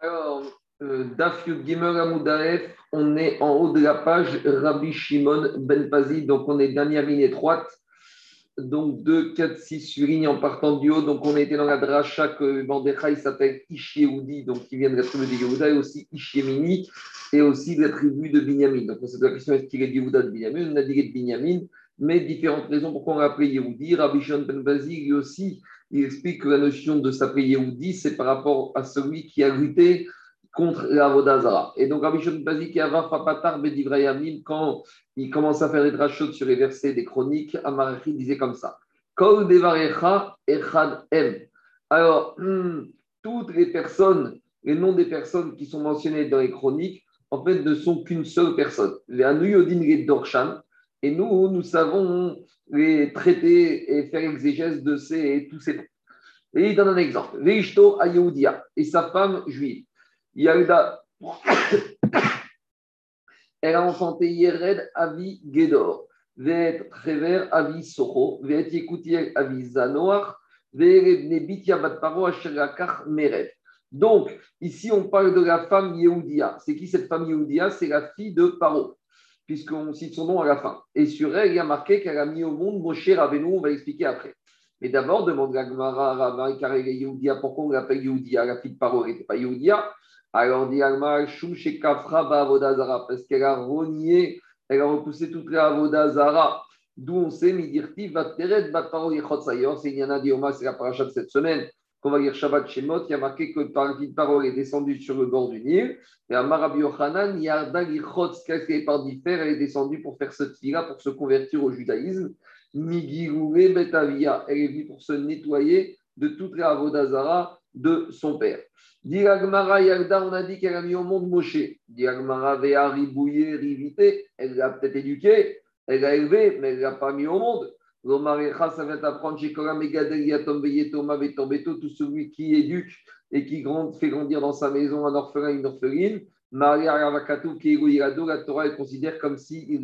Alors, euh, Daf Yud Gimel Amoudaef, on est en haut de la page Rabbi Shimon Ben Pazi, donc on est dernière ligne étroite, donc 2, 4, 6 sur en partant du haut, donc on était dans la dracha que Mandechai s'appelle Ishieoudi, donc qui vient de la tribu de Yehuda, et aussi Ishiemini, et aussi de la tribu de Binyamin. Donc on s'est la question est-ce qu'il est Yehuda de Binyamin On a dit de Binyamin, mais différentes raisons pourquoi on l'a appelé Yehoudi. Rabbi Shimon Ben Pazi, lui aussi, il explique que la notion de s'appeler Yehoudi, c'est par rapport à celui qui a lutté contre la Vodazara. Et donc, Rabbi Shimon avait Fapatar Bedivrayamim, quand il commence à faire des drachot sur les versets des chroniques, Amarachi disait comme ça Kol Devarecha Echad Em. Alors, hmm, toutes les personnes, les noms des personnes qui sont mentionnées dans les chroniques, en fait, ne sont qu'une seule personne. Les Anuyodin Dorshan. Et nous, nous savons les traiter et faire exégèse de ces, tous ces noms. Et il donne un exemple. Veishto Ayoudia et sa femme juive. Yalda, elle a enfanté Yered Avi Gedor, Veet Trever Avi Soho, Veet Avi Zanoach, Veet Nebitia Batparo Asherakach Meret. Donc, ici, on parle de la femme Yehudia. C'est qui cette femme Yehudia? C'est la fille de Paro, puisqu'on cite son nom à la fin. Et sur elle, il y a marqué qu'elle a mis au monde Moshe Rabbeinu, on va l'expliquer après. Mais d'abord, demande la Gemara Rabbi Karel Yehudia, pourquoi on l'appelle Yehudia La fille de Paro n'était pas Yehudia alors, dit Alma, chez Kafra Avodazara, parce qu'elle a renié, elle a repoussé toute la Avodazara. D'où on sait, Midirti, Vateret, Batparo, Yechot Sayor, c'est Yana Dioma, c'est la paracha de cette semaine, qu'on va lire Shabbat Shemot, il y a marqué que par une parole est descendue sur le bord du Nil, et à Marabi Yochanan, Yarda Yichot, qu'elle par diffère, elle est descendue pour faire cette fille-là, pour se convertir au judaïsme. Migiroué Betavia, elle est venue pour se nettoyer de toute la Avodazara de son père. Diragmara Yagda, on a dit qu'elle a mis au monde Moshe. Diragmara Vea Ribouye, Rivité, elle l'a peut-être éduqué, elle l'a élevé, mais elle ne l'a pas mis au monde. L'Omarecha, ça vient apprendre chez Megadel Yatom Betombeto, tout celui qui éduque et qui fait grandir dans sa maison un orphelin, une orpheline. Maria Ravakatou, Keirou la Torah, elle considère comme si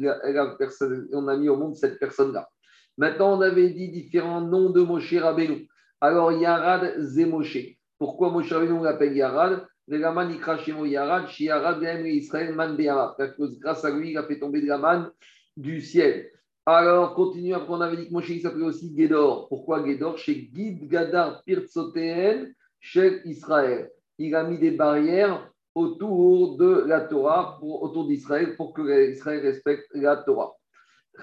on a mis au monde cette personne-là. Maintenant, on avait dit différents noms de Moshe Rabbeinu. Alors, Yarad Zemoshe. Pourquoi Moshe Rabbeinu l'appelle Yarad? Yarad, Grâce à lui, il a fait tomber de la manne du ciel. Alors, continue, après on avait dit que s'appelait aussi Gédor. Pourquoi Gédor Chez Gid Gadar Pirtsoteen, chez Israël. Il a mis des barrières autour de la Torah, autour d'Israël, pour que Israël respecte la Torah.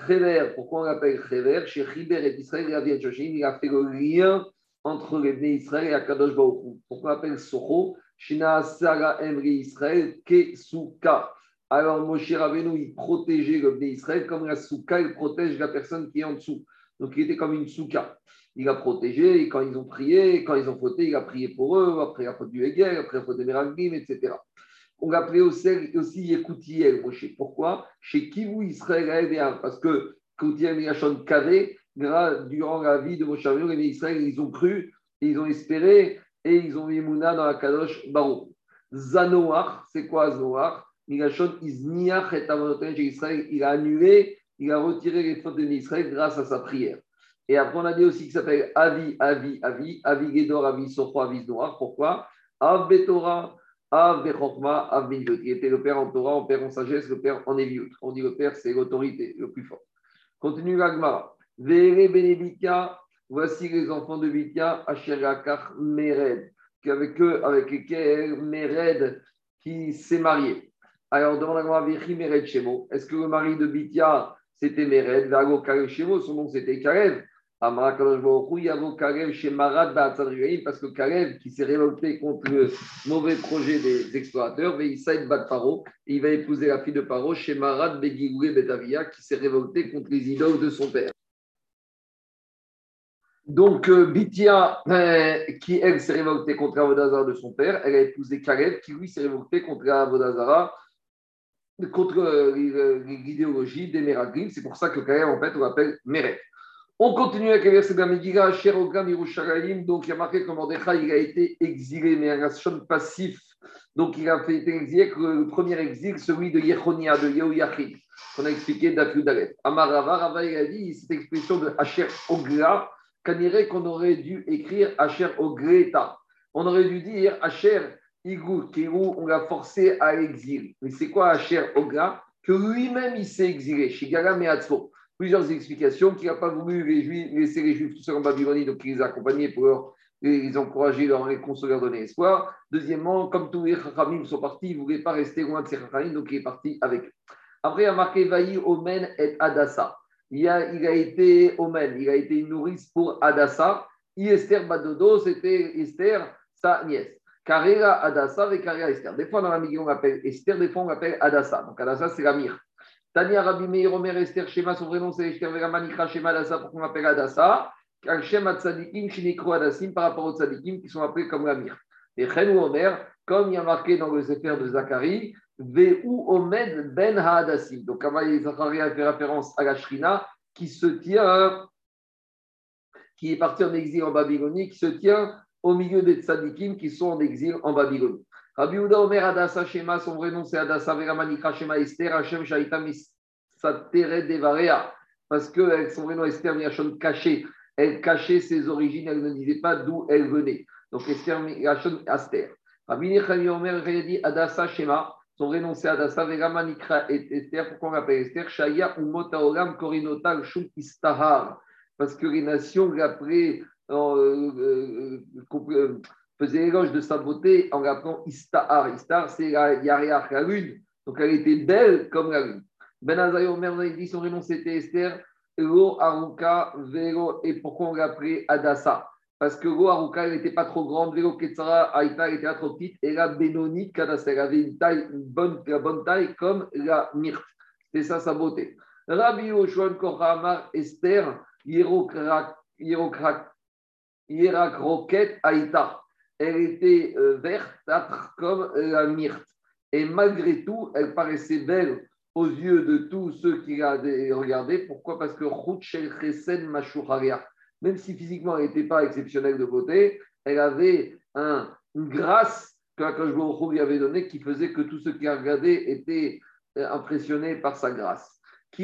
Chever, pourquoi on l'appelle Chever? Chez Chiber et Israël, il a fait le lien entre les Israël et Akadosh Baruch Pourquoi on appelle Soho Shina Sara Emri Israël Kesuka. Alors Moshe Rabbeinu, il protégeait le Bnei Israël comme la Souka, il protège la personne qui est en dessous. Donc il était comme une Souka. Il a protégé, et quand ils ont prié, quand ils ont fauté, il a prié pour eux, après il a fait du Hegel, après il a fait des Meraglim, etc. On l'appelait aussi, aussi Yekoutiel, Moshe. Pourquoi? Chez Kivu Israël Parce que Koutiel Yachon Kavé, durant la vie de Moshe Rabbeinu, les ils ont cru, ils ont espéré et ils ont mis Mouna dans la Kadosh Baruch. Zanoach, c'est quoi Zanoach Il a annulé, il a retiré les fautes de Israël grâce à sa prière. Et après, on a dit aussi qu'il s'appelle Avi, Avi, Avi, Avi Gedor, Avi Sofro, Avi Noir. Pourquoi? Av Betorah, Av Bechokma, Av Il était le père en Torah, le père en sagesse, le père en Éviut. On dit le père, c'est l'autorité, le plus fort. Continue l'Agmara. Vere Benebitia, voici les enfants de Bitia, Asherakar Mered, avec eux, avec lesquels Mered qui s'est marié. Alors, demande à Vechi Mered Shemo. Est-ce que le mari de Bitia, c'était Mered? Vago Karev son nom c'était Karev. Karev parce que Karev, qui s'est révolté contre le mauvais projet des explorateurs, il va épouser la fille de Paro chez Marat Begigoué Betavia, qui s'est révolté contre les idoles de son père. Donc, euh, Bithia, euh, qui elle s'est révoltée contre Avodazara de son père, elle a épousé Caleb, qui lui s'est révolté contre Avodazara, contre euh, l'idéologie des Meraglim. C'est pour ça que Caleb, en fait, on l'appelle Meret. On continue avec les versets de la Megillah, Sherogam Yerushalayim. Donc, il y a marqué que Mordechai, il a été exilé, mais un nation passif. Donc, il a fait été exilé, le premier exil, celui de Yechonia, de Yehoyachid, qu'on a expliqué d'Afiudalet. Amarava, Rava, il a dit cette expression de Asher Ogla qu'on aurait dû écrire Asher Ogreta. On aurait dû dire Asher on l'a forcé à l'exil. Mais c'est quoi Hacher Oga Que lui-même, il s'est exilé chez Garam et Plusieurs explications qu'il n'a pas voulu les Juifs, laisser les Juifs tout seuls en Babylonie, donc il les a accompagnés pour les encourager, leur réconso, leur donner espoir. Deuxièmement, comme tous les Chachamim sont partis, il ne voulait pas rester loin de ces Chachamim, donc il est parti avec eux. Après, il a marqué Vaï, Omen et Adassa. Il a été Omen, il a été une nourrice pour Adassa. Esther Badodo, c'était Esther, sa nièce. Carrera Adassa et Carrera Esther. Des fois, dans la Mignon, on l'appelle Esther, des fois, on l'appelle Adassa. Donc, Adassa, c'est la mire. Tania Rabbi Meir Omer Esther Shema, son vrai nom, c'est Esther Veramanicha Shema Adassa, pour qu'on l'appelle Adassa? Kalshem Atzadikim, Shinikro Adassim, par rapport aux Tzadikim qui sont appelés comme la mire. Et Chenou Omer, comme il y a marqué dans le Sefer de Zacharie, Veu Omed Ben Haadassim. Donc, Zacharie a fait référence à la Shrina qui se tient, qui est parti en exil en Babylonie, qui se tient au milieu des tzadikim qui sont en exil en Babylonie. Rabbi Uda Omer Adassa Shema, son vrai nom c'est Adassa Veramanikra Shema Esther, Hashem Shaita Satere Devarea, parce que son vrai nom Esther Miachon caché, elle cachait ses origines, elle ne disait pas d'où elle venait. Donc Esther Miachon Aster. Rabbi Nechami Omer dit Adassa Shema, son vrai nom c'est Adassa Veramanikra Esther, pourquoi on l'appelle Esther? Shaya Umota Olam Korinotal Shum Istahar, parce que les nations euh, faisait éloge de sa beauté en l'appelant Istar. Istar, c'est la Yariach, la lune. Donc elle était belle comme la lune. Ben Azaï Omer dit son nom c'était Esther. Lo Aruka Vero. Et pourquoi on l'appelait Adassa? Parce que Lo Aruka, elle n'était pas trop grande. Vero Ketsara Aïta, elle était trop petite. Et la Benoni Kadassa, elle avait une taille, une bonne, la bonne taille comme la myrte. C'est ça sa beauté. Rabbi Yoshua Kohamar Esther, Yerokrak Hirak Roquette Aïta. Elle était euh, verte, comme la myrte. Et malgré tout, elle paraissait belle aux yeux de tous ceux qui la regardaient. Pourquoi? Parce que Shel Chesen Mashouharia, même si physiquement elle n'était pas exceptionnelle de beauté, elle avait un, une grâce que Akash lui avait donnée qui faisait que tous ceux qui la regardaient étaient euh, impressionnés par sa grâce. On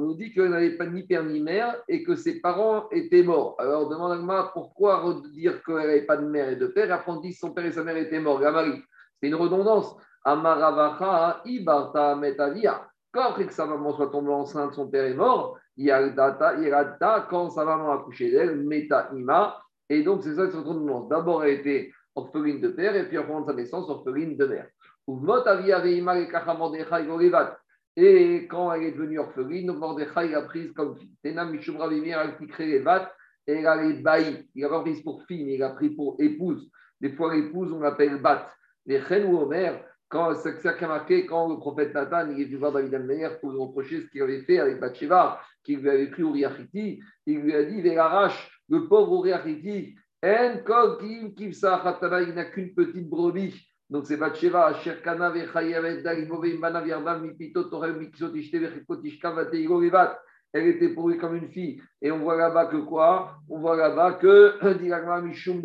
nous dit qu'elle n'avait pas ni père ni mère et que ses parents étaient morts. Alors demande à pourquoi dire qu'elle n'avait pas de mère et de père. Après on dit que son père et sa mère étaient morts. Gamari, c'est une redondance. Amaravacha, Ibarta, Metavia. Quand que sa maman soit tombée enceinte, son père est mort. Yalda, quand sa maman a couché d'elle, Meta Ima. Et donc c'est ça cette redondance. D'abord elle était orpheline de père et puis après sa naissance, orpheline de mère. Et quand elle est devenue orpheline, Mordechai l'a prise comme fille. Tena Mishum Ravimir a créé les vates et elle a les baillis. Il n'a pas pour fille, mais il a pris pour épouse. Des fois, l'épouse, on l'appelle bat. Les reines ou Omer, quand ça qui a marqué, quand le prophète Nathan il est venu voir David Ameyer pour lui reprocher ce qu'il avait fait avec Bathsheba, qu'il lui avait pris Uri il lui a dit arrache le pauvre Uri Achiti, En Kim Kivsa il n'a qu'une petite brebis. Donc c'est Batsheva, Asher Kana Vechayavet, Dalibove, Imbana Virdam, Mipito, Torel, Mikisot, Ishte, Vechikotishka, Vateigo, Vivat. Elle était pour lui comme une fille. Et on voit là-bas que quoi? On voit là-bas que, Mishum.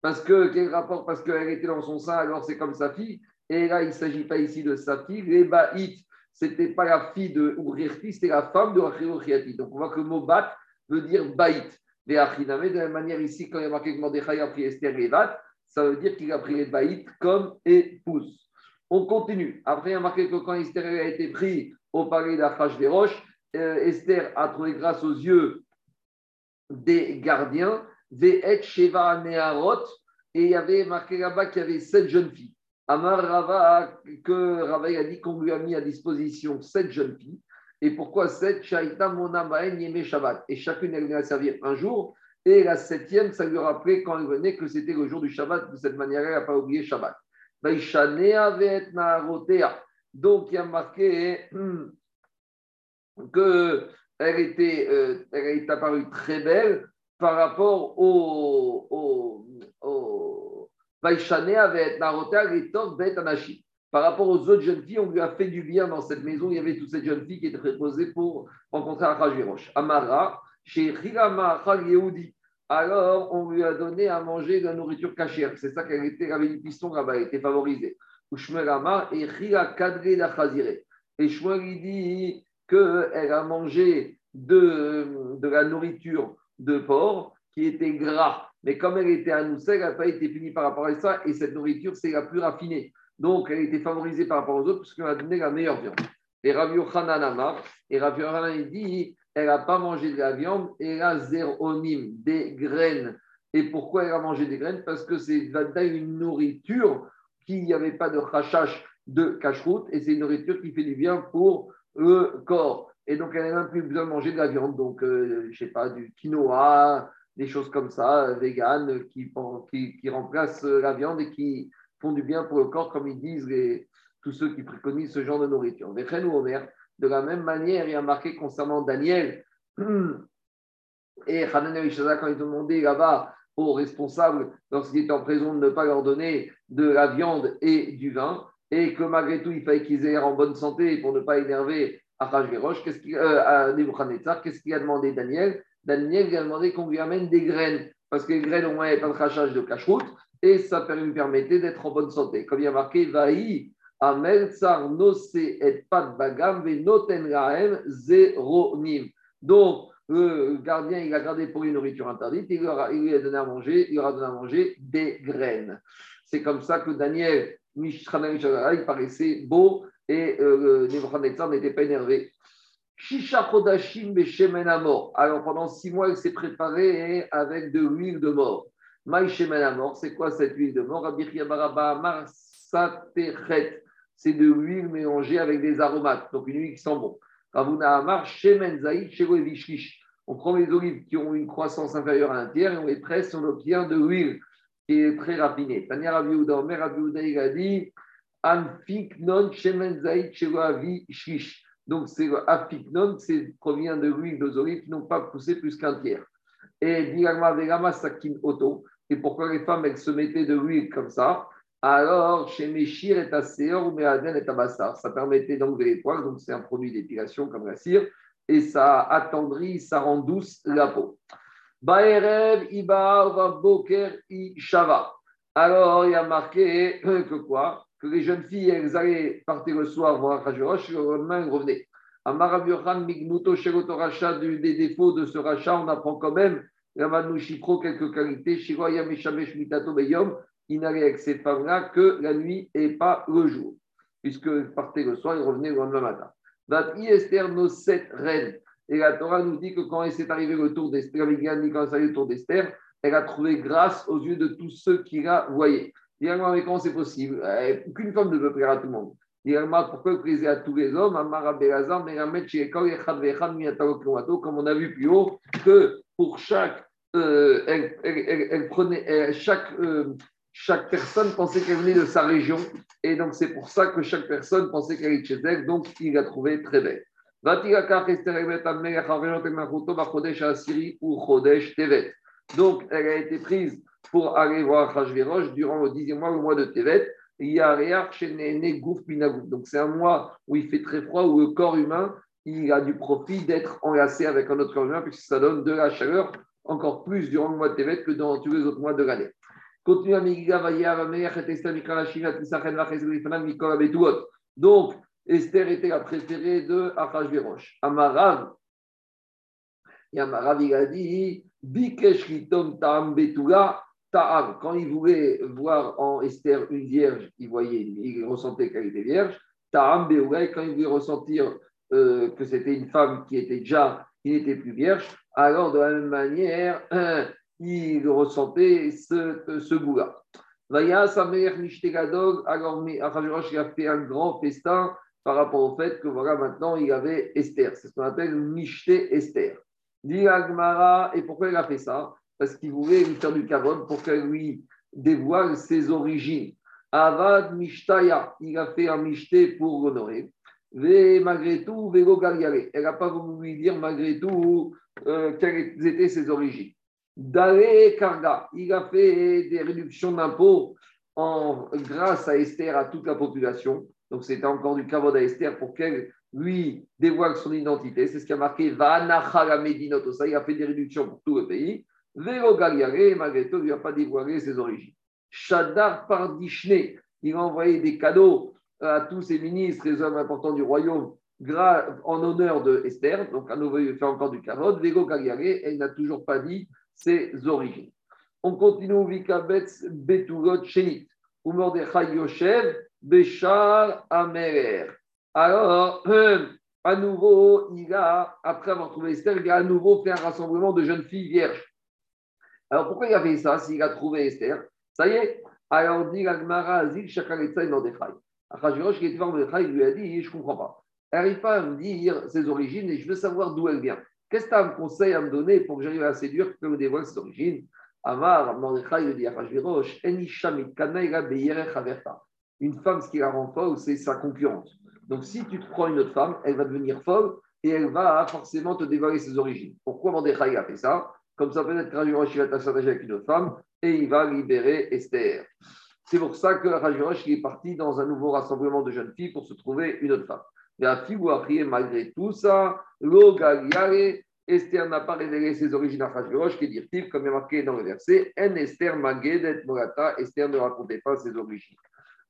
Parce que, quel rapport? Parce qu'elle était dans son sein, alors c'est comme sa fille. Et là, il ne s'agit pas ici de sa fille. Rebaït, ce n'était pas la fille de Urichti, c'était la femme de Achirochiati. Donc on voit que le mot bat veut dire baït. De la même manière ici, quand il y a marqué que Mordechai a pris Esther Rebat, ça veut dire qu'il a pris les baïts comme épouse. On continue. Après, il a marqué que quand Esther a été pris au palais d'Achashverosh, euh, Esther a trouvé grâce aux yeux des gardiens, Neharot, et il y avait marqué là-bas qu'il y avait sept jeunes filles. Amar Rava, que Rava a dit qu'on lui a mis à disposition sept jeunes filles. Et pourquoi sept? Shaita. Et chacune, elle vient servir un jour. Et la septième, ça lui rappelait quand elle venait que c'était le jour du Shabbat. De cette manière, elle n'a pas oublié Shabbat. Donc, il y a marqué hmm, qu'elle était, euh, elle est apparue très belle par rapport au, Par rapport aux autres jeunes filles, on lui a fait du bien dans cette maison. Il y avait toutes ces jeunes filles qui étaient préposées pour rencontrer Achashverosh. Amara, chez Chilama Yehudi alors on lui a donné à manger de la nourriture cachère. C'est ça qu'elle était, avait une piston là-bas, elle était favorisée. et Shmuel lui dit qu'elle a mangé de, de la nourriture de porc qui était gras. Mais comme elle était annoncée, elle n'a pas été punie par rapport à ça. Et cette nourriture, c'est la plus raffinée. Donc, elle été favorisée par rapport aux autres parce qu'elle a donné la meilleure viande. Et Rav Yochanan Amar, et Rav Yochanan dit, elle n'a pas mangé de la viande, elle a zéronim, des graines. Et pourquoi elle a mangé des graines? Parce que c'est une nourriture qui n'y avait pas de rachash de cache-route, et c'est une nourriture qui fait du bien pour le corps. Et donc, elle n'a même plus besoin de manger de la viande. Donc, euh, je sais pas, du quinoa, des choses comme ça, vegan, qui, qui, qui remplacent la viande et qui font du bien pour le corps, comme ils disent tous ceux qui préconisent ce genre de nourriture. De la même manière, il y a marqué concernant Daniel et Hanan et quand ils ont demandé là-bas aux responsables, lorsqu'ils étaient en prison, de ne pas leur donner de la viande et du vin, et que malgré tout, il fallait qu'ils aient en bonne santé pour ne pas énerver Achashverosh, qu'est-ce euh, à qu'est-ce qu'il a demandé Daniel? Daniel lui a demandé qu'on lui amène des graines, parce que les graines, au moins, il n'y pas de crachage de cache-route, et ça lui permettait d'être en bonne santé. Comme il y a marqué, Vaï, Donc, le gardien, il a gardé pour une nourriture interdite, il lui, a, donné à manger, il aura donné à manger des graines. C'est comme ça que Daniel, il paraissait beau et euh, Nebuchadnezzar n'était pas énervé. Shisha Chodashim mort. Alors pendant six mois, il s'est préparé avec de l'huile de mort. Maï mort, c'est quoi cette huile de mort? C'est de l'huile mélangée avec des aromates, donc une huile qui sent bon. On prend les olives qui ont une croissance inférieure à un tiers et on les presse, on obtient de l'huile qui est très raffinée. Tania Rabi Omer Rabi il a dit Anfiknon Shemen. Donc, c'est Afiknon, c'est provient de l'huile de olives qui n'ont pas poussé plus qu'un tiers. Et Diagma Vegama Sakin Oto. Et pourquoi les femmes, elles se mettaient de l'huile comme ça? Alors, chez Meshir et Aséor ou Meaden et Tabassar, ça permettait d'enlever les poils, donc c'est un produit d'épilation comme la cire, et ça attendrit, ça rend douce la peau. Baerev, Iba, Boker, Ishava. Alors, il y a marqué que quoi? Que les jeunes filles, elles allaient partir le soir voir Rajorosh, le lendemain, elles revenaient. Amarav Yohan, Mignuto, Shegoto Racha, des défauts de ce rachat, on apprend quand même, Ramanu Shipro, quelques qualités, Shiroya Meshamesh Mitato Beyom, il n'allait avec ces femmes-là que la nuit et pas le jour, puisque partait le soir, il revenait le lendemain matin. Vat Esther, nos sept reines. Et la Torah nous dit que quand s'est arrivé le tour d'Esther, quand le tour d'Esther, elle a trouvé grâce aux yeux de tous ceux qui la voyaient. Finalement, mais comment c'est possible? Aucune femme ne peut plaire à tout le monde. Pourquoi elle plaisait à tous les hommes? Comme on a vu plus haut, que pour chaque, euh, elle, prenait, chaque euh, chaque personne pensait qu'elle venait de sa région. Et donc, c'est pour ça que chaque personne pensait qu'elle était chez elle. Donc, il l'a trouvée très belle. Donc, elle a été prise pour aller voir Hachverosh durant le dixième mois, le mois de Tevet. Il y a Donc, c'est un mois où il fait très froid, où le corps humain il a du profit d'être enlacé avec un autre corps humain, puisque ça donne de la chaleur encore plus durant le mois de Tevet que dans tous les autres mois de l'année. Continue Donc, Esther était la préférée de Achashverosh. Amarav, et Amarav, il a dit. Quand il voulait voir en Esther une vierge, il voyait, il ressentait qu'elle était vierge. Ta'am quand il voulait ressentir euh, que c'était une femme qui était déjà, qui n'était plus vierge, alors de la même manière, il ressentait ce, ce goût-là. Vaya sa mère Gadog, alors il a fait un grand festin par rapport au fait que voilà, maintenant il avait Esther. C'est ce qu'on appelle Mishte Esther. Dit Agmara, et pourquoi il a fait ça? Parce qu'il voulait lui faire du kavod pour qu'elle lui dévoile ses origines. Avad Mishtaya, il a fait un Mishte pour l'honorer. Mais malgré tout, Vego Elle n'a pas voulu lui dire malgré tout euh, quelles étaient ses origines. Dale Karga, il a fait des réductions d'impôts en, grâce à Esther à toute la population. Donc c'était encore du kavod à Esther pour qu'elle lui dévoile son identité. C'est ce qui a marqué Vanachala Medinot. Ça, il a fait des réductions pour tout le pays. Vero Galiare, malgré tout, il n'a pas dévoilé ses origines. Shadar Pardishne, il a envoyé des cadeaux à tous ses ministres, les hommes importants du royaume, en honneur de Esther. Donc à nouveau, fait encore du kavod. Vero Galiare, elle n'a toujours pas dit ses origines. On continue Vikabetz Betulot Shenit. Ou Mordechai Yoshev Beshar Amerer. Alors, euh, à nouveau, il a, après avoir trouvé Esther, il a à nouveau fait un rassemblement de jeunes filles vierges. Alors, pourquoi il a fait ça s'il a trouvé Esther? Ça y est. Alors, dit l'Agmara Azil Shakaretza et Mordechai. Achashverosh, qui était voir Mordechai, lui a dit Je ne comprends pas. Elle n'arrive pas à me dire ses origines et je veux savoir d'où elle vient. Qu'est-ce que tu as me conseil à me donner pour que j'arrive à séduire, que me dévoile ses origines Amar, Mordechai, lui dit Averta. Une femme, ce qui la rend folle, c'est sa concurrente. Donc, si tu te prends une autre femme, elle va devenir folle et elle va forcément te dévoiler ses origines. Pourquoi Mordechai a fait ça? Comme ça peut être qu'Rajurosh, il va s'attacher avec une autre femme et il va libérer Esther. C'est pour ça que Rajurosh est parti dans un nouveau rassemblement de jeunes filles pour se trouver une autre femme. La fille malgré tout ça, l'ogaliare, Esther n'a pas révélé ses origines à Rajurosh, qui est comme il est marqué dans le verset, En Esther Magedet Morata, Esther ne racontait pas ses origines.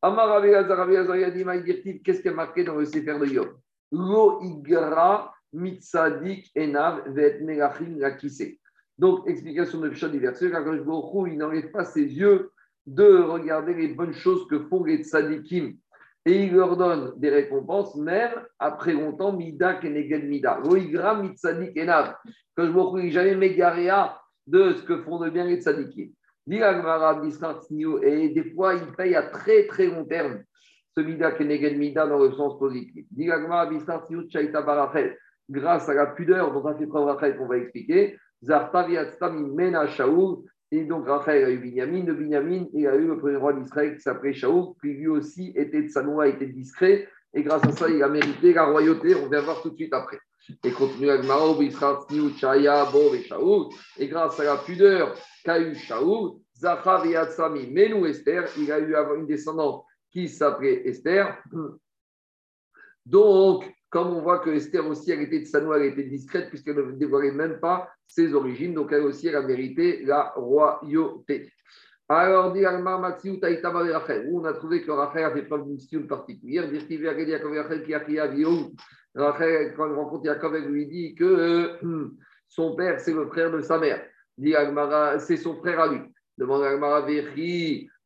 Amar dit qu'est-ce qui est marqué dans le Sefer de Yom? Lo igra mitzadik enav vet melachim lakise. Donc, explication de Pshat du verset, il n'enlève pas ses yeux de regarder les bonnes choses que font les tzadikim. Et il leur donne des récompenses, même après longtemps, mida keneged mida. Lo igra mitzadik enav. Quand je me jamais mégaréa de ce que font de bien les tzadikim. Et des fois, il paye à très très long terme ce Mida Kenegen Mida dans le sens positif. Grâce à la pudeur dont a fait preuve Rachel qu'on va expliquer, Mena Shaoul, et donc Rachel a eu Binyamin, de Binyamin, il a eu le premier roi d'Israël qui s'appelait Shaoul, qui lui aussi était de Sanoa, était discret, et grâce à ça, il a mérité la royauté. On va voir tout de suite après. Et continue avec Maro, et grâce à la pudeur qu'a eu Shaoul, Zachar Yatsami Menou Esther, il a eu une descendante qui s'appelait Esther. Donc, comme on voit que Esther aussi, elle était de Sanoa, elle était discrète puisqu'elle ne dévoilait même pas ses origines, donc elle aussi, elle a mérité la royauté. Alors, dit on a trouvé que Rachel a fait preuve d'une situation particulière. Quand il rencontre Yaakov, elle lui dit que euh, son père, c'est le frère de sa mère. Dit c'est son frère à lui. Demande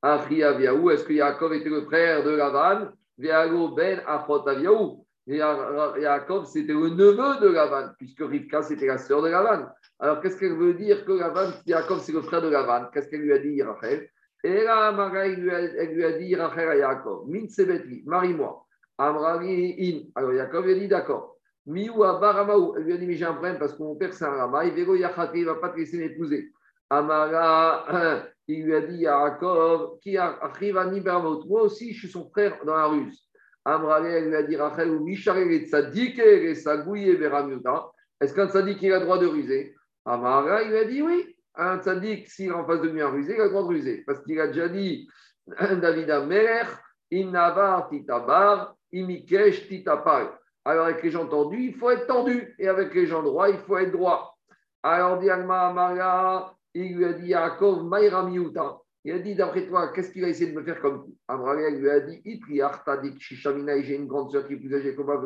Aviaou, est-ce que Yaakov était le frère de Lavan? Ben Achot. Yaakov, c'était le neveu de Lavan, puisque Rivka, c'était la sœur de Lavan. Alors, qu'est-ce qu'elle veut dire que Lavan, Yaakov, c'est le frère de Lavan Qu'est-ce qu'elle lui a dit, Rachel? Et là, elle lui a, elle lui a dit, Rachel à Yaakov, Min Sebetli, marie-moi. Amrali In. Alors, Yaakov, il a dit, d'accord. Miou Abaramaou, elle lui a dit, mais j'ai un problème parce que mon père, c'est un Rama. Il ne va pas te laisser m'épouser. Amara, il lui a dit, Yaakov, qui arrive à. Moi aussi, je suis son frère dans la ruse. Amrali, elle lui a dit, Rachel, sagouye, Est-ce qu'un tzaddik, il a le droit de ruser? Amara, il lui a dit oui. Un tzaddik, s'il en face de lui un rusé, il a le droit de ruser. Parce qu'il a déjà dit, David Amer, Innavar titabar, imikesh titapar. Alors, avec les gens tendus, il faut être tendu. Et avec les gens droits, il faut être droit. Alors, dit Alma Amara, il lui a dit Yaakov, Maïra Miuta. Il a dit, d'après toi, qu'est-ce qu'il va essayer de me faire comme coup? Abraham lui a dit j'ai une grande soeur qui est plus âgée que moi,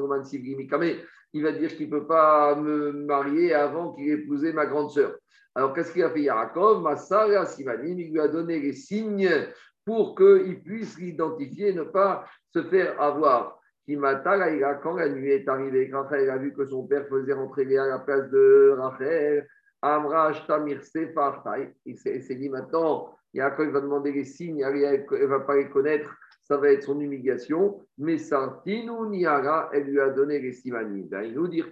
il va dire qu'il ne peut pas me marier avant qu'il épousé ma grande soeur. Alors, qu'est-ce qu'il a fait? Massara Simanim, il lui a donné les signes pour qu'il puisse l'identifier et ne pas se faire avoir. Quand la nuit est arrivée, Rachel a vu que son père faisait rentrer à la place de Rachel, Amrach Tamir il s'est dit maintenant, Yaakov va demander les signes, elle ne va pas les connaître, ça va être son humiliation. Mais Sartinu Niara, elle lui a donné les simanim. Ben, il nous dit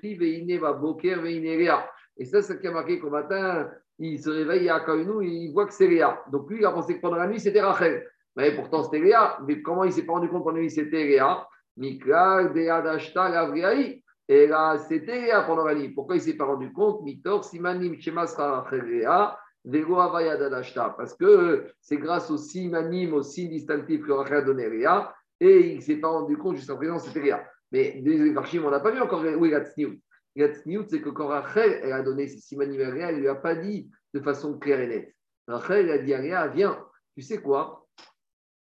Boker Et ça, c'est ce qui a marqué qu'au matin, il se réveille, nous, il voit que c'est Léa. Donc lui, il a pensé que pendant la nuit, c'était Rachel. Mais pourtant, c'était Léa. Mais comment il s'est pas rendu compte pendant la nuit, c'était Léa? Mikra, Deadashta, Gavriaï. Et là, c'était Léa pendant la nuit. Pourquoi il s'est pas rendu compte? Mitor, Simanim, Shemas, Rachel, parce que c'est grâce au signe anime, au signe distinctif que Rachel a donné Réa, et il ne s'est pas rendu compte jusqu'à présent c'était Réa. Mais des archives, on n'a pas vu encore où il a tsniout. c'est que quand Rachel a donné ses simanim à Réa, elle ne lui a pas dit de façon claire et nette. Rachel a dit à Réa, viens, tu sais quoi?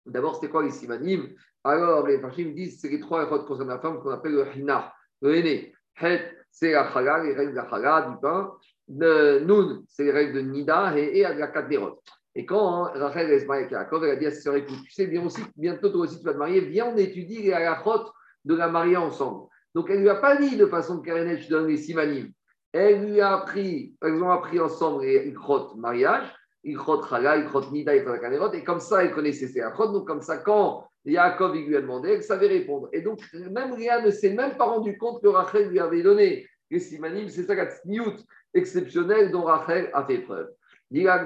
D'abord, c'était quoi les simanim Alors, les me disent c'est les trois erreurs concernant la femme qu'on appelle le hina, le aîné. Het, c'est la chala, les règles de la chala, du pain. De Noun, c'est les règles de Nida et, et Agakadérot. Et quand Rachel est mariée avec Yaakov, elle a dit à sa sœur écoute, tu sais bien aussi, bientôt toi aussi tu vas te marier, viens on étudie les halachot de la mariée ensemble. Donc elle ne lui a pas dit de façon carénée, je donne les simanim. Elle lui a appris, ils ont appris ensemble les ikrot mariage, ikrot chala, ikrot nida, ikrot et comme ça elle connaissait ses ikrot. Donc comme ça, quand Yaakov lui a demandé, elle savait répondre. Et donc même Léa ne s'est même pas rendu compte que Rachel lui avait donné les simanim. C'est ça la tsniout exceptionnelle dont Rachel a fait preuve. Grâce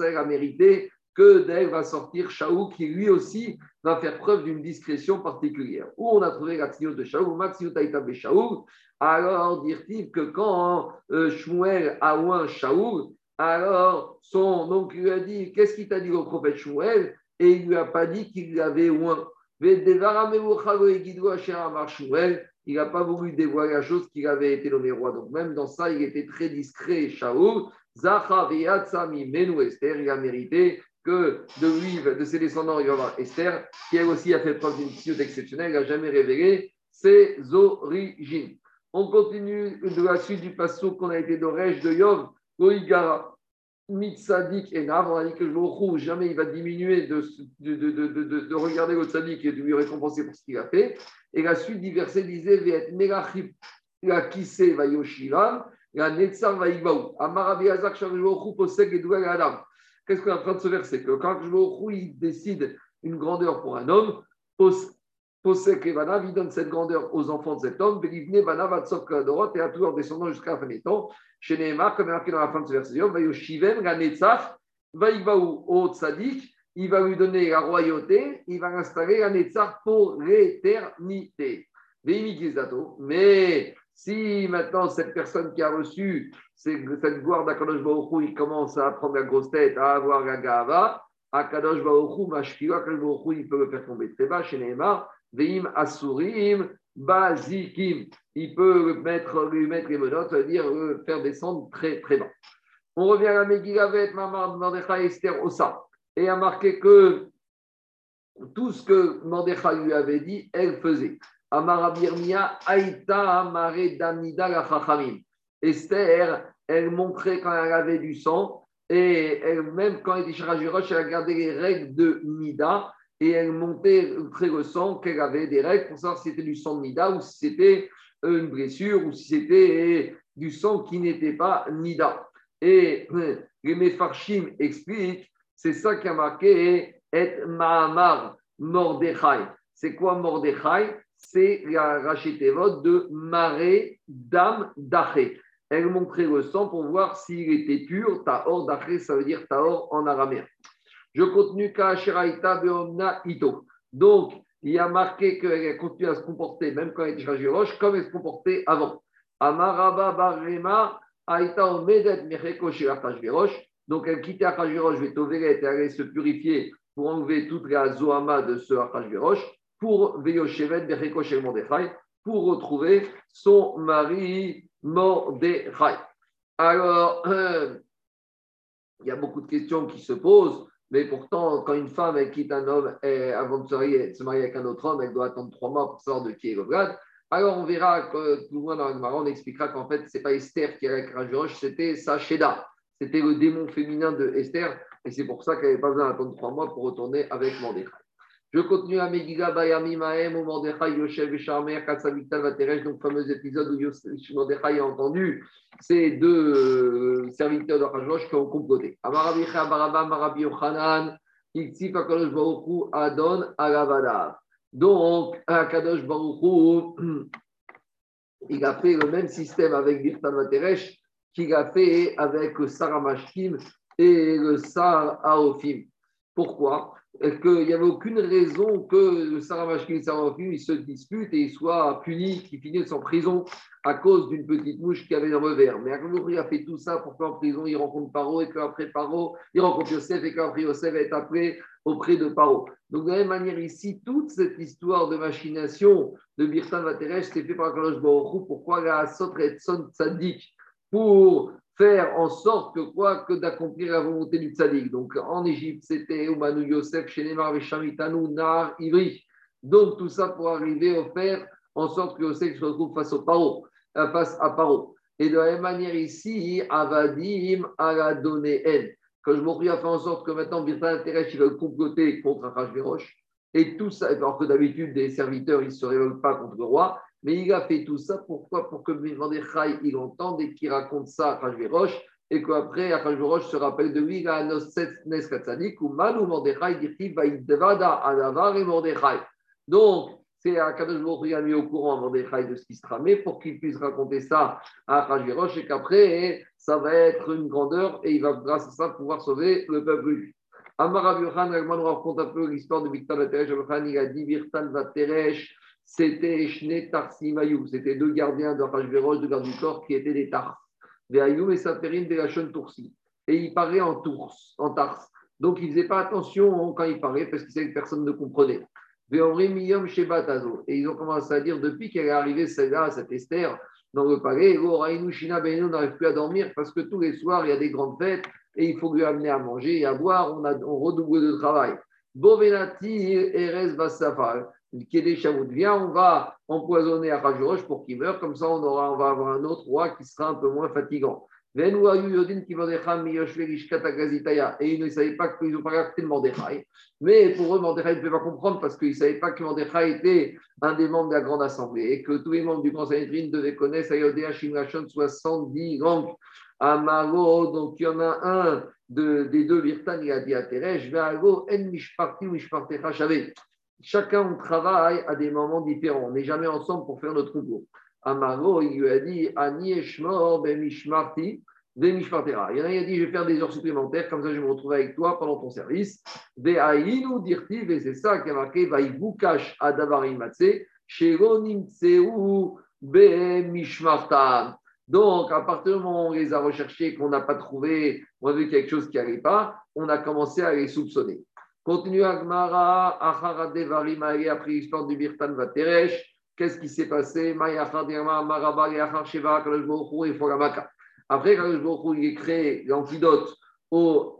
a mérité que d'elle va sortir Shaou, qui lui aussi va faire preuve d'une discrétion particulière. Où on a trouvé la de Shaou, Shaou, alors dire-t-il que quand euh, Shmuel a ouin Shaou, alors son oncle lui a dit Qu'est-ce qu'il t'a dit au prophète Shmuel? Et il lui a pas dit qu'il l'avait ouin il n'a pas voulu dévoiler la chose qu'il avait été nommé roi. Donc même dans ça, il était très discret, Shaoul. Menu Esther, il a mérité que de lui, de ses descendants, il avoir Esther, qui elle aussi a fait preuve d'une mission exceptionnelle, n'a jamais révélé ses origines. On continue de la suite du passage qu'on a été d'Oresh de Yov, Goïgara. Mitzadik et Nav, on a dit que le jamais il va diminuer de, de, de, de, regarder le tzadik et de lui récompenser pour ce qu'il a fait. Et la suite du verset disait Ve'et Melachim la kise va yoshiram, la netzar va igbaou. Amarabi Azak Shavjochu posek et Adam. Qu'est-ce qu'on est en train de se verser Que quand Shvochu il décide une grandeur pour un homme, Posek et Vanav, il donne cette grandeur aux enfants de cet homme, Belivne Vanav Atsok Kadorot et à tous leurs descendants jusqu'à la fin des temps. Chez Neymar, comme marqué dans la fin de ce verset, va Yoshivem, la netzar, va igbaou au tzadik, il va lui donner la royauté, il va installer un Netzar pour l'éternité. Mais si maintenant cette personne qui a reçu cette gloire d'Akadosh Baruch il commence à prendre la grosse tête, à avoir la gava, Akadosh Baruch Mashkiwa, Akadosh Baruch il peut le faire tomber très bas chez Neymar, Veim Asurim, Bazikim. Il peut mettre, lui mettre les menottes, c'est-à-dire euh, faire descendre très très bas. On revient à la Megilavet, Mamar, Mordechai, Esther, Osa et a marqué que tout ce que Mordechai lui avait dit, elle faisait. Amarabirmia Aïta Amare Damnida Chachamim. Esther, elle montrait quand elle avait du sang, et elle, même quand elle était chez elle a gardé les règles de Nida, et elle montait très le sang, qu'elle avait des règles pour savoir si c'était du sang de Nida ou si c'était une blessure ou si c'était du sang qui n'était pas Nida. Et les Mefarshim expliquent c'est ça qui a marqué et Mahamar Mordechai. C'est quoi Mordechai? C'est la rachetevot de Maré Dam Daché. Elle montrait le sang pour voir s'il était pur. Taor Daché, ça veut dire Taor en araméen. Je continue Kaasheraita Beomna Ito. Donc, il y a marqué qu'elle a continué à se comporter, même quand elle était roche, comme elle se comportait avant. Amaraba Barema Aïta Omedet Mecheko Shirachashverosh. Donc, elle quittait Achashverosh, Vetoveret, et allait se purifier pour enlever toute la Zohama de ce Achashverosh, pour Veyoshevet, Becheko Mordechai, pour retrouver son mari Mordechai. Alors, il y a beaucoup de questions qui se posent, mais pourtant, quand une femme quitte un homme et avant de se marier, avec un autre homme, elle doit attendre trois mois pour savoir de qui est le grade. Alors, on verra que tout le monde dans le on expliquera qu'en fait, ce n'est pas Esther qui est avec Achashverosh, c'était sa Sheda. C'était le démon féminin de Esther, et c'est pour ça qu'elle n'avait pas besoin d'attendre trois mois pour retourner avec Mordechai. Je continue à Megiga Bayami Mahem, où Mordechai, Yoshev et Charmer, Katsavital Vateresh, donc fameux épisode où Mordechai a entendu ces deux euh, serviteurs de Rajrosh qui ont comploté. Amarabicha Baraba, Marabi Yochanan, Iksif Akadosh Baruchu, Adon Alavadav. Donc, Akadosh Baruchu, il a fait le même système avec Birtan Vateresh qu'il a fait avec Sarah Mashkim et le Sar Aofim. Pourquoi? Qu'il n'y avait aucune raison que le Sarah Mashkim et Sarah Aofim se disputent et soient punis, qu'ils finissent en prison à cause d'une petite mouche qui avait le verre. Mais Akhnouri a fait tout ça pour qu'en prison, il rencontre Paro et qu'après Paro, il rencontre Yosef et qu'après Yosef est appelé auprès de Paro. Donc, de la même manière, ici, toute cette histoire de machination de Birtan Vateresh, c'est fait par Kalosh Baruch Pourquoi la Sotre Son Tzadik? Pour faire en sorte que quoi que d'accomplir la volonté du tzaddik. Donc en Égypte, c'était Oumanu Yosef, Shenemar, Veshamitanu, Nar, Ivri. Donc tout ça pour arriver à faire en sorte que Yosef se retrouve face, euh, face à Paro. Et de la même manière ici, Avadim a la donné elle. Quand je m'en a fait en sorte que maintenant, Birtan Teresh, il va comploter contre Achashverosh. Et tout ça, alors que d'habitude, des serviteurs, ils ne se révoltent pas contre le roi. Mais il a fait tout ça, pourquoi? Pour que Mordechai, il entende et qu'il raconte ça à Achashverosh. Et qu'après, Achashverosh se rappelle de lui, il a ou Manu Mordechai, dit Vaïdvada Adavar et Mordechai. Donc, c'est Akadosh Baruch a mis au courant à Mordechai de ce qui se tramait pour qu'il puisse raconter ça à Achashverosh et qu'après, ça va être une grandeur et il va, grâce à ça, pouvoir sauver le peuple juif. Amar nous raconte un peu l'histoire de Victor Teresh. Il a dit Virtan Vateresh, c'était Shne Tarsimayou, c'était deux gardiens de Achashverosh, deux gardes du corps qui étaient des Tars. Et Saperin de la Toursi. Et il parlait en Tours, en Tars. Donc il ne faisait pas attention quand il parlait parce qu'il savait que personne ne comprenait. Et ils ont commencé à dire depuis qu'elle est arrivée celle-là, cette Esther, dans le palais, on n'arrive plus à dormir parce que tous les soirs, il y a des grandes fêtes et il faut lui amener à manger et à boire. On, a, on redouble de travail. Bovenati Eres des viens, on va empoisonner à Rajuroche pour qu'il meure. Comme ça, on, aura, on va avoir un autre roi qui sera un peu moins fatigant. Et ils ne savaient pas qu'ils ont pas le Mordechai. Mais pour eux, Mordechai ne peut pas comprendre parce qu'ils ne savaient pas que Mordechai était un des membres de la Grande Assemblée et que tous les membres du Conseil Sanhedrin devaient connaître Ayodéa Shimrachon 70 langues. Amaro, donc il y en a un de, des deux Virtan, il a dit à Teresh, En Mishparti ou Mishpartecha Chacun, travaille à des moments différents. On n'est jamais ensemble pour faire notre concours. Amaro, il lui a dit Ani Eshmor ben Mishmarti il y en a, il a dit Je vais faire des heures supplémentaires, comme ça je vais me retrouver avec toi pendant ton service. Dirtiv, et c'est ça qui a marqué Adavarimatse, Sheronimtseu be Mishmartam. Donc, à partir du moment où on les a recherchés, qu'on n'a pas trouvé, on a vu quelque chose qui n'allait pas, on a commencé à les soupçonner. Continue Agmara, Achara Devarim, après l'histoire du Birtan Vateresh. Qu'est-ce qui s'est passé? Après, quand il a créé l'antidote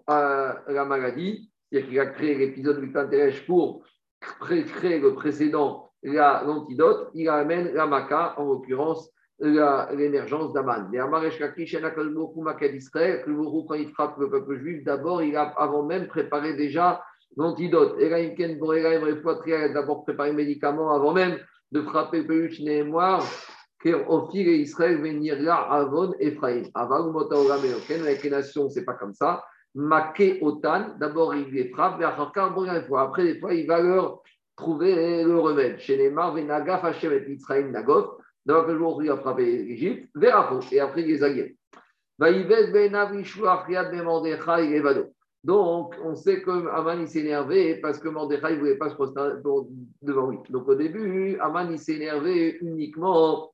à la maladie, c'est-à-dire qu'il a créé l'épisode du Tanteresh pour créer le précédent, l'antidote, il amène la maca, en l'occurrence l'émergence d'Aman. Mais Amaresh Kakish, quand il frappe le peuple juif, d'abord, il a avant même préparé déjà l'antidote. Et là, il d'abord préparé le médicament avant même de frapper Peluch Nehemar, Ophir et Israël venir là, Avon, Ephraim. Avant, avec les nations, c'est pas comme ça. Maké Otan, d'abord il les frappe, après, des fois, il va leur trouver le remède. Chez les Mar, Venagaf, Hachem et Israël, Nagof. D'abord, le jour où il a frappé l'Égypte, Verafo, et après, il les a guéris. Vaïves, Benav, Ishua, Riad, Memandechai, Evado. Donc, on sait que Aman s'est énervé parce que Mordechai ne voulait pas se prosterner devant lui. Donc, au début, Aman s'est énervé uniquement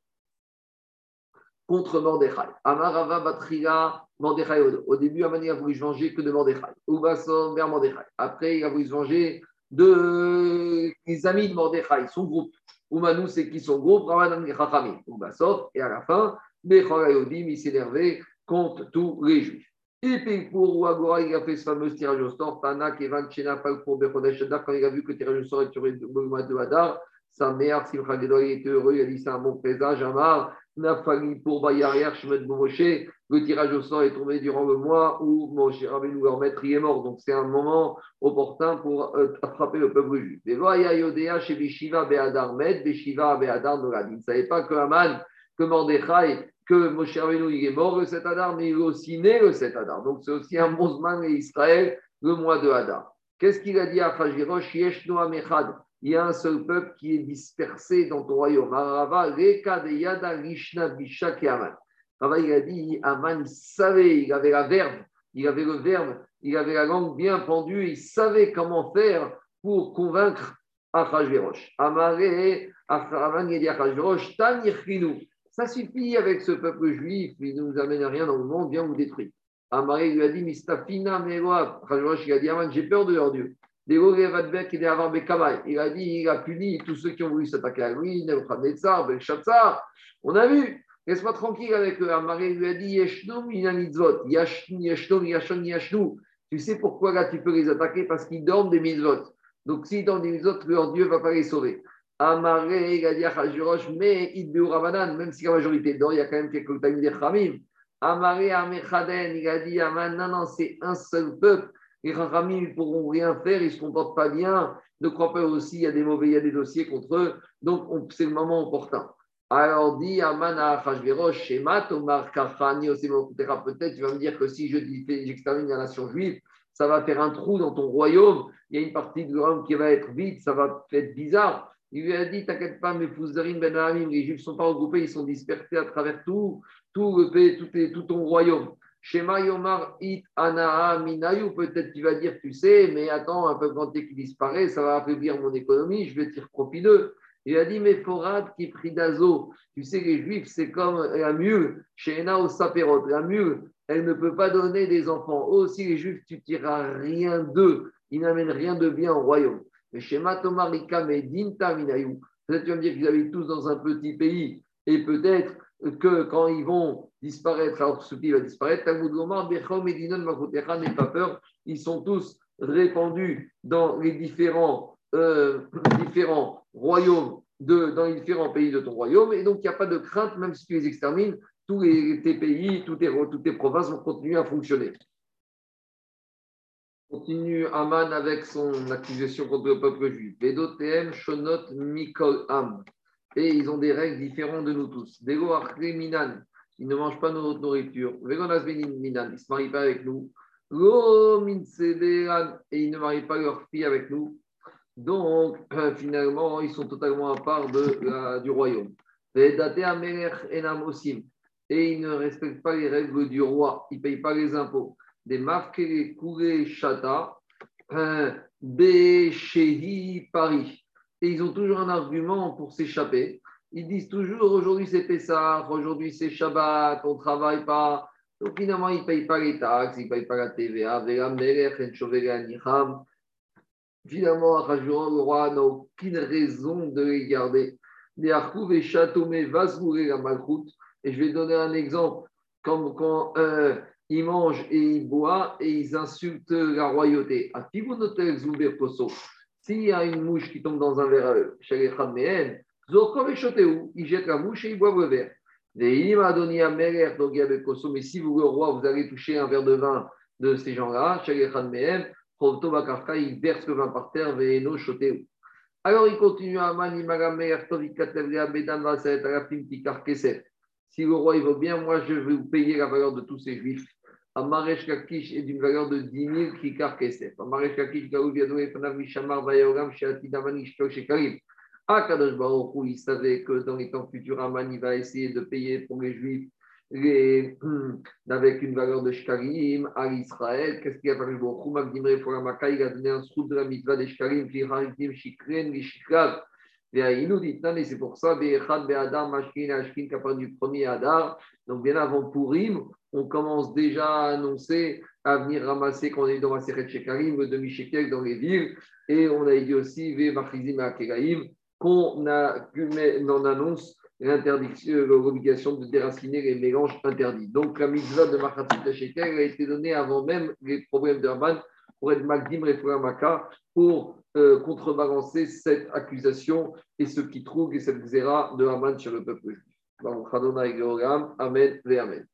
contre Mordechai. Amarava Batriga, Mordechai. Au début, Aman a voulu se venger que de Mordechai. Oubason vers Mordechai. Après, il a voulu se venger de les amis de Mordechai, son groupe. Oumanou, c'est qui son groupe? Ramadan Chachamim. Oubasov. Et à la fin, Bechorayodim, il s'est énervé contre tous les juifs. Et pour Agora, il a fait ce fameux tirage au sort. Tana, Kevan, Chena, pour Bechodesh quand il a vu que le tirage au sort est le mois de Hadar, sa mère, Simcha Gedoy, était heureux, il a dit c'est un bon présage, Amar, Nafali pour Bayariach, Shemet Moshe, le tirage au sort est tombé durant le mois où Moshe Rabbeinu, leur maître, y est mort. Donc c'est un moment opportun pour euh, attraper le peuple juif. Et Voya Yodea, chez Beshiva Beadar Med, Beshiva Beadar Nolad. Il ne savait pas que Aman, que Mordechai, que Moshe Rabbeinu il est mort le 7 Adar, mais il est aussi né le 7 Adar. Donc c'est aussi un bon et Israël le mois de Adar. Qu'est-ce qu'il a dit à Amechad Il y a un seul peuple qui est dispersé dans ton royaume. Arava, Yada Rishna Bishak et Aman. Il a dit Aman, savait, il avait la verbe, il avait le verbe, il avait la langue bien pendue, il savait comment faire pour convaincre Achashverosh. Amare, Aman, il. Ça suffit avec ce peuple juif, il ne nous amène à rien dans le monde, viens vous détruire. Amaré lui a dit, Mistafina Meroa, il a dit, j'ai peur de leur Dieu. Il a dit, il a puni tous ceux qui ont voulu s'attaquer à lui, Nebuchadnezzar, Belshazzar. On a vu, laisse-moi tranquille avec eux. Amaré lui a dit, Yeshnoum inanitzvot, Yeshnoum, Yashon, Yashnou. Tu sais pourquoi là tu peux les attaquer? Parce qu'ils dorment des mitzvot. Donc s'ils dorment des mitzvot, leur Dieu ne va pas les sauver. Amaré, il a dit à mais Idbeu Ramadan, même si la majorité d'or, il y a quand même quelques tamis des Khamim. Amaré, Amechaden, il a dit Aman, non, c'est un seul peuple. Les Khamim, ils ne pourront rien faire, ils ne se comportent pas bien. Ne crois pas aussi, il y a des mauvais, il y a des dossiers contre eux. Donc, c'est le moment opportun. Alors dit Amana Hashverosh, Shema, Tomar Kafani, peut-être tu vas me dire que si je j'extermine la nation juive, ça va faire un trou dans ton royaume, il y a une partie de l'homme qui va être vide, ça va être bizarre. Il lui a dit T'inquiète pas, mes Fouzdarim Ben les Juifs ne sont pas regroupés, ils sont dispersés à travers tout, tout le pays, tout, tout ton royaume. Shema Yomar It Anaa Minayu, peut-être tu vas dire Tu sais, mais attends, un peu quand qui disparaît, ça va affaiblir mon économie, je vais tirer profit d'eux. Il a dit, mais Forad qui prit d'Azo. Tu sais, les Juifs, c'est comme la mule, chez au Saperot. La mule, elle ne peut pas donner des enfants. Aussi, les Juifs, tu tireras rien d'eux. Ils n'amènent rien de bien au royaume. Mais chez Matomarika, Medinta Minayou, peut-être tu vas me dire qu'ils habitent tous dans un petit pays. Et peut-être que quand ils vont disparaître, alors ce pays va disparaître, n'aie pas peur, ils sont tous répandus dans les différents, euh, royaumes, dans les différents pays de ton royaume. Et donc, il n'y a pas de crainte, même si tu les extermines, tous les, tes pays, toutes tes, toutes tes provinces vont continuer à fonctionner. Continue Aman avec son accusation contre le peuple juif. Vedotm, Shonot, Mikol Am. Et ils ont des règles différentes de nous tous. Dego Minan. Ils ne mangent pas notre nourriture. Vegonas Minan. Ils ne se marient pas avec nous. Et ils ne marient pas leur fille avec nous. Donc, finalement, ils sont totalement à part du royaume. Et ils ne respectent pas les règles du roi. Ils ne payent pas les impôts. Des marqués courés chata, Béchéhi Paris. Et ils ont toujours un argument pour s'échapper. Ils disent toujours aujourd'hui c'est Pessah, aujourd'hui c'est Shabbat, on ne travaille pas. Donc finalement, ils ne payent pas les taxes, ils ne payent pas la TVA. Finalement, le roi n'a aucune raison de les garder. Et je vais donner un exemple, comme quand euh, ils mangent et ils boivent et ils insultent la royauté. S'il y a une mouche qui tombe dans un verre à eux, ils jettent la mouche et ils boivent le verre. Mais si vous, le roi, vous allez toucher un verre de vin de ces gens-là, il verse le vin par terre, Alors il continue à Si le roi il veut bien, moi je vais vous payer la valeur de tous ces juifs. Amaresh Kakish est d'une valeur de 10 000 kikar kesef. Amaresh Kakish, Gaou Viado et Panav Mishamar Vayogam, Sheati Damani Shekarim. Akadosh Baruch il savait que dans les temps futurs, Aman il va essayer de payer pour les juifs les, avec une valeur de shkarim à Israël. Qu'est-ce qu'il a par exemple pour la Il a donné un srout de la mitva des shkarim, qui haritim shikren, les shikrav. Et nous dit, c'est pour ça, Be'echad Be'adar, Mashkin, Ashkin, parlé du premier Adar. Donc, bien avant Purim, on commence déjà à annoncer, à venir ramasser, quand on est dans la Seret Shekarim, le demi-shekel dans les villes. Et on a dit aussi, Ve'machizim Akelaim, qu'on on annonce l'interdiction, l'obligation de déraciner les mélanges interdits. Donc la mitzvah de Machatzit Shekel a été donnée avant même les problèmes d'Urban pour être Magdim Maka pour euh, contrebalancer cette accusation et ce qui trouve et cette zéra de Haman sur le peuple juif. Amen et Amen.